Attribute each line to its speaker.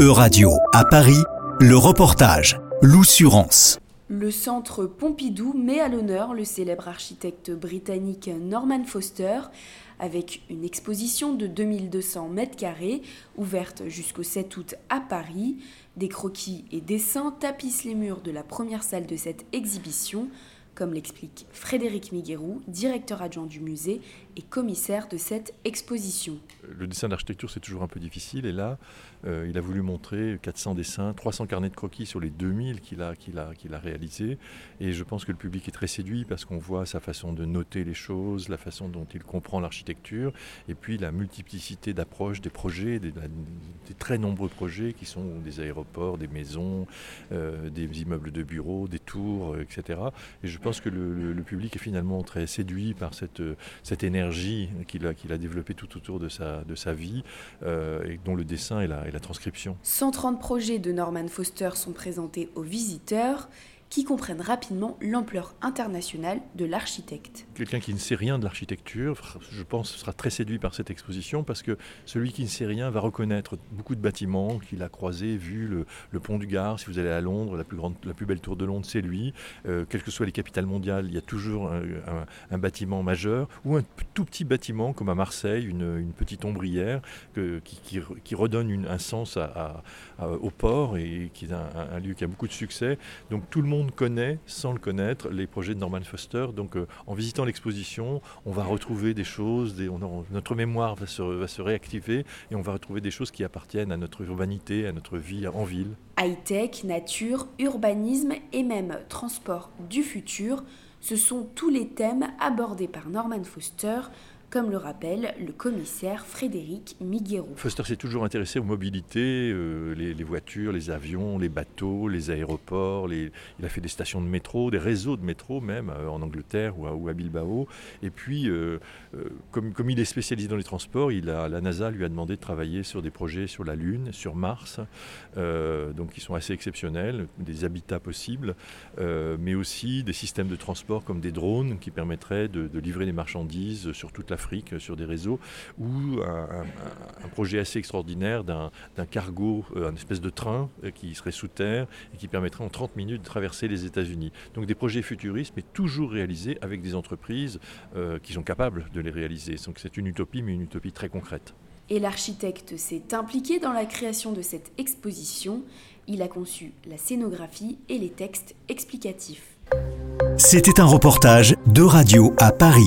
Speaker 1: E-Radio à Paris, le reportage L'Oussurance.
Speaker 2: Le centre Pompidou met à l'honneur le célèbre architecte britannique Norman Foster avec une exposition de 2200 mètres carrés ouverte jusqu'au 7 août à Paris. Des croquis et dessins tapissent les murs de la première salle de cette exhibition comme l'explique Frédéric Miguerou, directeur adjoint du musée et commissaire de cette exposition.
Speaker 3: Le dessin d'architecture, c'est toujours un peu difficile, et là, euh, il a voulu montrer 400 dessins, 300 carnets de croquis sur les 2000 qu'il a, qu'il a, qu'il a réalisés, et je pense que le public est très séduit parce qu'on voit sa façon de noter les choses, la façon dont il comprend l'architecture, et puis la multiplicité d'approches des projets, des, très nombreux projets qui sont des aéroports, des maisons, euh, des immeubles de bureaux, des tours, euh, etc. Et je pense que le, public est finalement très séduit par cette, cette énergie qu'il a, qu'il a développée tout autour de sa, de sa vie, euh, et dont le dessin et la, et la transcription.
Speaker 2: 130 projets de Norman Foster sont présentés aux visiteurs qui comprennent rapidement l'ampleur internationale de l'architecte.
Speaker 3: Quelqu'un qui ne sait rien de l'architecture, je pense, sera très séduit par cette exposition parce que celui qui ne sait rien va reconnaître beaucoup de bâtiments qu'il a croisés, vu le, pont du Gard. Si vous allez à Londres, la plus, grande, la plus belle tour de Londres, c'est lui. Euh, quelles que soient les capitales mondiales, il y a toujours un, bâtiment majeur ou un tout petit bâtiment comme à Marseille, une, petite ombrière qui, redonne un sens au port et qui est un, un lieu qui a beaucoup de succès. Donc tout le monde connaît, sans le connaître, les projets de Norman Foster. Donc euh, en visitant l'exposition, on va retrouver des choses, notre mémoire va se, va se réactiver et on va retrouver des choses qui appartiennent à notre urbanité, à notre vie en ville.
Speaker 2: High-tech, nature, urbanisme et même transport du futur, ce sont tous les thèmes abordés par Norman Foster comme le rappelle le commissaire Frédéric Miguero.
Speaker 3: Foster s'est toujours intéressé aux mobilités, euh, les, voitures, les avions, les bateaux, les aéroports. il a fait des stations de métro, des réseaux de métro même euh, en Angleterre ou à, Bilbao. Et puis, euh, comme, il est spécialisé dans les transports, la NASA lui a demandé de travailler sur des projets sur la Lune, sur Mars, donc qui sont assez exceptionnels, des habitats possibles, mais aussi des systèmes de transport comme des drones qui permettraient de, de livrer des marchandises sur toute la Afrique sur des réseaux, ou un, projet assez extraordinaire d'un cargo, euh, un espèce de train euh, qui serait sous terre et qui permettrait en 30 minutes de traverser les États-Unis. Donc des projets futuristes, mais toujours réalisés avec des entreprises euh, qui sont capables de les réaliser. Donc c'est une utopie, mais une utopie très concrète.
Speaker 2: Et l'architecte s'est impliqué dans la création de cette exposition. Il a conçu la scénographie et les textes explicatifs.
Speaker 1: C'était un reportage de radio à Paris